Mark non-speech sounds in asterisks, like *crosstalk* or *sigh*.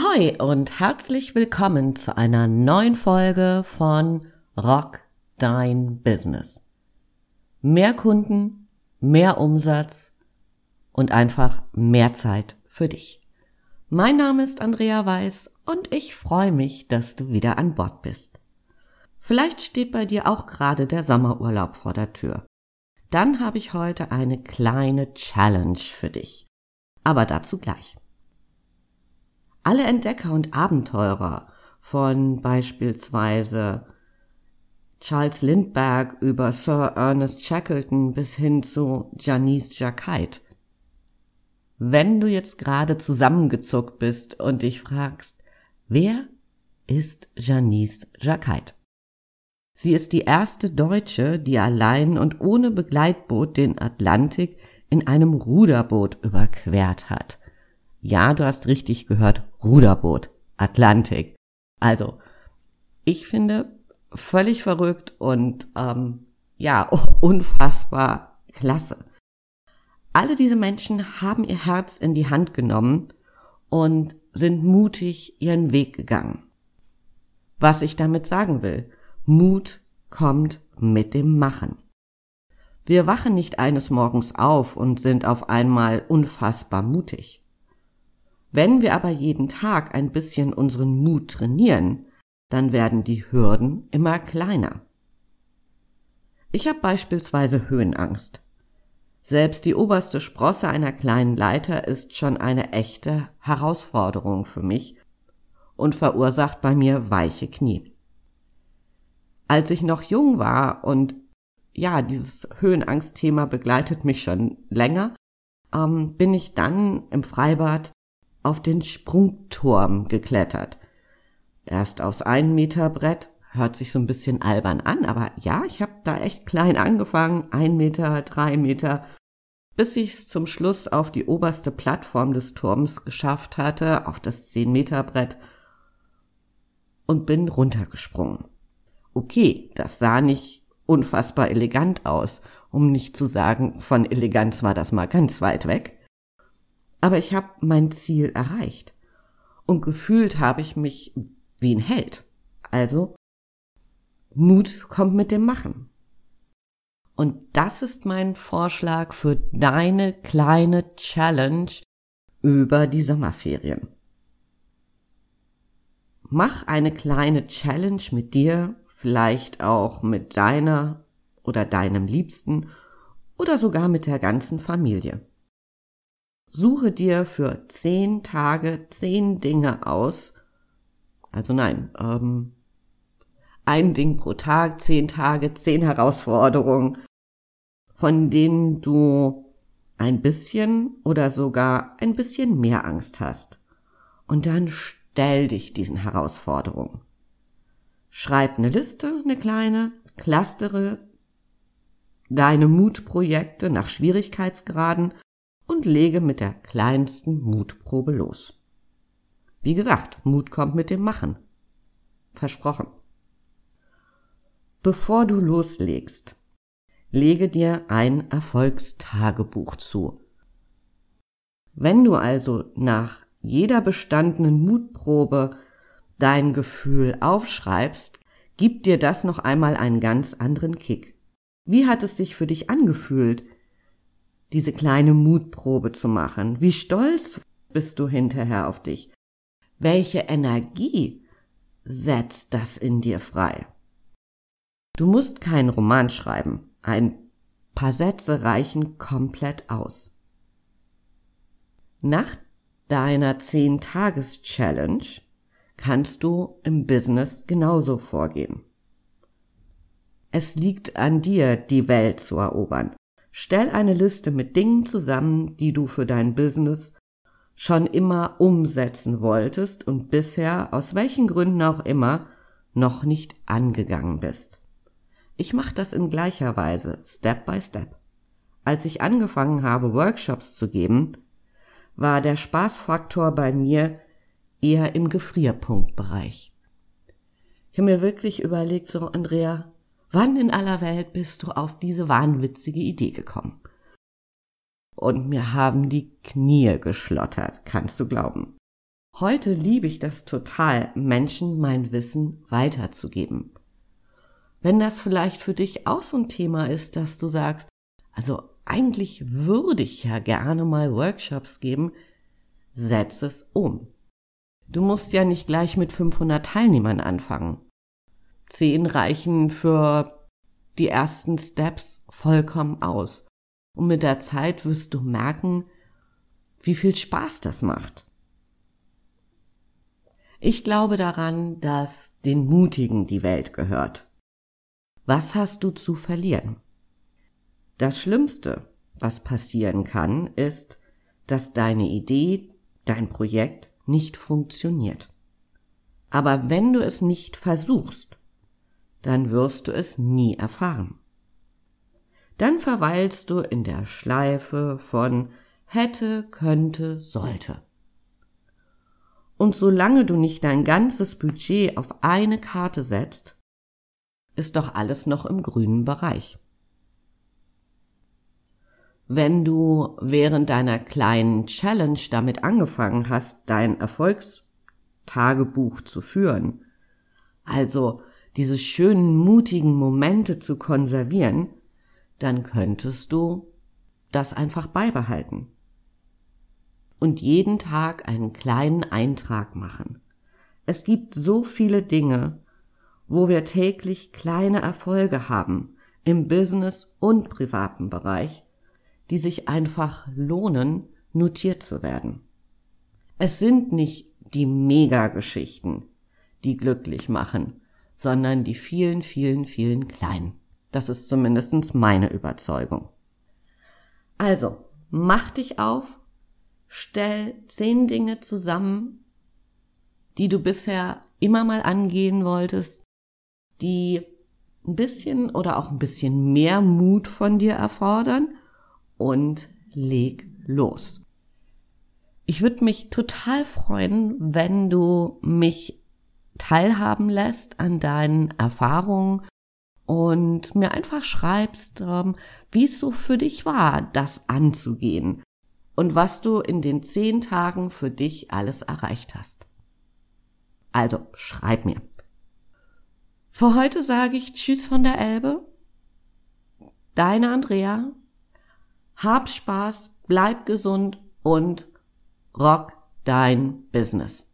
Ahoi und herzlich willkommen zu einer neuen Folge von Rock Dein Business. Mehr Kunden, mehr Umsatz und einfach mehr Zeit für dich. Mein Name ist Andrea Weiß und ich freue mich, dass du wieder an Bord bist. Vielleicht steht bei dir auch gerade der Sommerurlaub vor der Tür. Dann habe ich heute eine kleine Challenge für dich. Aber dazu gleich. Alle Entdecker und Abenteurer von beispielsweise Charles Lindbergh über Sir Ernest Shackleton bis hin zu Janice Jacquet. Wenn du jetzt gerade zusammengezuckt bist und dich fragst, wer ist Janice Jacquet? Sie ist die erste Deutsche, die allein und ohne Begleitboot den Atlantik in einem Ruderboot überquert hat. Ja, du hast richtig gehört, Ruderboot, Atlantik. Also, ich finde völlig verrückt und ähm, ja, *laughs* unfassbar klasse. Alle diese Menschen haben ihr Herz in die Hand genommen und sind mutig ihren Weg gegangen. Was ich damit sagen will, Mut kommt mit dem Machen. Wir wachen nicht eines Morgens auf und sind auf einmal unfassbar mutig. Wenn wir aber jeden Tag ein bisschen unseren Mut trainieren, dann werden die Hürden immer kleiner. Ich habe beispielsweise Höhenangst. Selbst die oberste Sprosse einer kleinen Leiter ist schon eine echte Herausforderung für mich und verursacht bei mir weiche Knie. Als ich noch jung war und ja, dieses Höhenangstthema begleitet mich schon länger, ähm, bin ich dann im Freibad auf den Sprungturm geklettert. Erst aufs ein Meter Brett, hört sich so ein bisschen albern an, aber ja, ich habe da echt klein angefangen, ein Meter, drei Meter, bis ich es zum Schluss auf die oberste Plattform des Turms geschafft hatte, auf das zehn Meter Brett und bin runtergesprungen. Okay, das sah nicht unfassbar elegant aus, um nicht zu sagen, von Eleganz war das mal ganz weit weg. Aber ich habe mein Ziel erreicht. Und gefühlt habe ich mich wie ein Held. Also, Mut kommt mit dem Machen. Und das ist mein Vorschlag für deine kleine Challenge über die Sommerferien. Mach eine kleine Challenge mit dir, vielleicht auch mit deiner oder deinem Liebsten oder sogar mit der ganzen Familie. Suche dir für zehn Tage zehn Dinge aus. Also nein, ähm, ein Ding pro Tag, zehn Tage, zehn Herausforderungen, von denen du ein bisschen oder sogar ein bisschen mehr Angst hast. Und dann stell dich diesen Herausforderungen. Schreib eine Liste, eine kleine, clustere deine Mutprojekte nach Schwierigkeitsgraden und lege mit der kleinsten Mutprobe los. Wie gesagt, Mut kommt mit dem Machen. Versprochen. Bevor du loslegst, lege dir ein Erfolgstagebuch zu. Wenn du also nach jeder bestandenen Mutprobe dein Gefühl aufschreibst, gibt dir das noch einmal einen ganz anderen Kick. Wie hat es sich für dich angefühlt, diese kleine Mutprobe zu machen. Wie stolz bist du hinterher auf dich? Welche Energie setzt das in dir frei? Du musst keinen Roman schreiben. Ein paar Sätze reichen komplett aus. Nach deiner 10-Tages-Challenge kannst du im Business genauso vorgehen. Es liegt an dir, die Welt zu erobern. Stell eine Liste mit Dingen zusammen, die du für dein Business schon immer umsetzen wolltest und bisher, aus welchen Gründen auch immer, noch nicht angegangen bist. Ich mache das in gleicher Weise, Step by Step. Als ich angefangen habe, Workshops zu geben, war der Spaßfaktor bei mir eher im Gefrierpunktbereich. Ich habe mir wirklich überlegt, so Andrea, Wann in aller Welt bist du auf diese wahnwitzige Idee gekommen? Und mir haben die Knie geschlottert, kannst du glauben. Heute liebe ich das total, Menschen mein Wissen weiterzugeben. Wenn das vielleicht für dich auch so ein Thema ist, dass du sagst, also eigentlich würde ich ja gerne mal Workshops geben, setz es um. Du musst ja nicht gleich mit 500 Teilnehmern anfangen. Zehn reichen für die ersten Steps vollkommen aus. Und mit der Zeit wirst du merken, wie viel Spaß das macht. Ich glaube daran, dass den Mutigen die Welt gehört. Was hast du zu verlieren? Das Schlimmste, was passieren kann, ist, dass deine Idee, dein Projekt nicht funktioniert. Aber wenn du es nicht versuchst, dann wirst du es nie erfahren. Dann verweilst du in der Schleife von hätte, könnte, sollte. Und solange du nicht dein ganzes Budget auf eine Karte setzt, ist doch alles noch im grünen Bereich. Wenn du während deiner kleinen Challenge damit angefangen hast, dein Erfolgstagebuch zu führen, also diese schönen, mutigen Momente zu konservieren, dann könntest du das einfach beibehalten und jeden Tag einen kleinen Eintrag machen. Es gibt so viele Dinge, wo wir täglich kleine Erfolge haben, im Business und privaten Bereich, die sich einfach lohnen, notiert zu werden. Es sind nicht die Megageschichten, die glücklich machen, sondern die vielen, vielen, vielen kleinen. Das ist zumindest meine Überzeugung. Also, mach dich auf stell zehn Dinge zusammen, die du bisher immer mal angehen wolltest, die ein bisschen oder auch ein bisschen mehr Mut von dir erfordern und leg los. Ich würde mich total freuen, wenn du mich teilhaben lässt an deinen Erfahrungen und mir einfach schreibst, ähm, wie es so für dich war, das anzugehen und was du in den zehn Tagen für dich alles erreicht hast. Also schreib mir. Für heute sage ich Tschüss von der Elbe. Deine Andrea. Hab Spaß, bleib gesund und rock dein Business.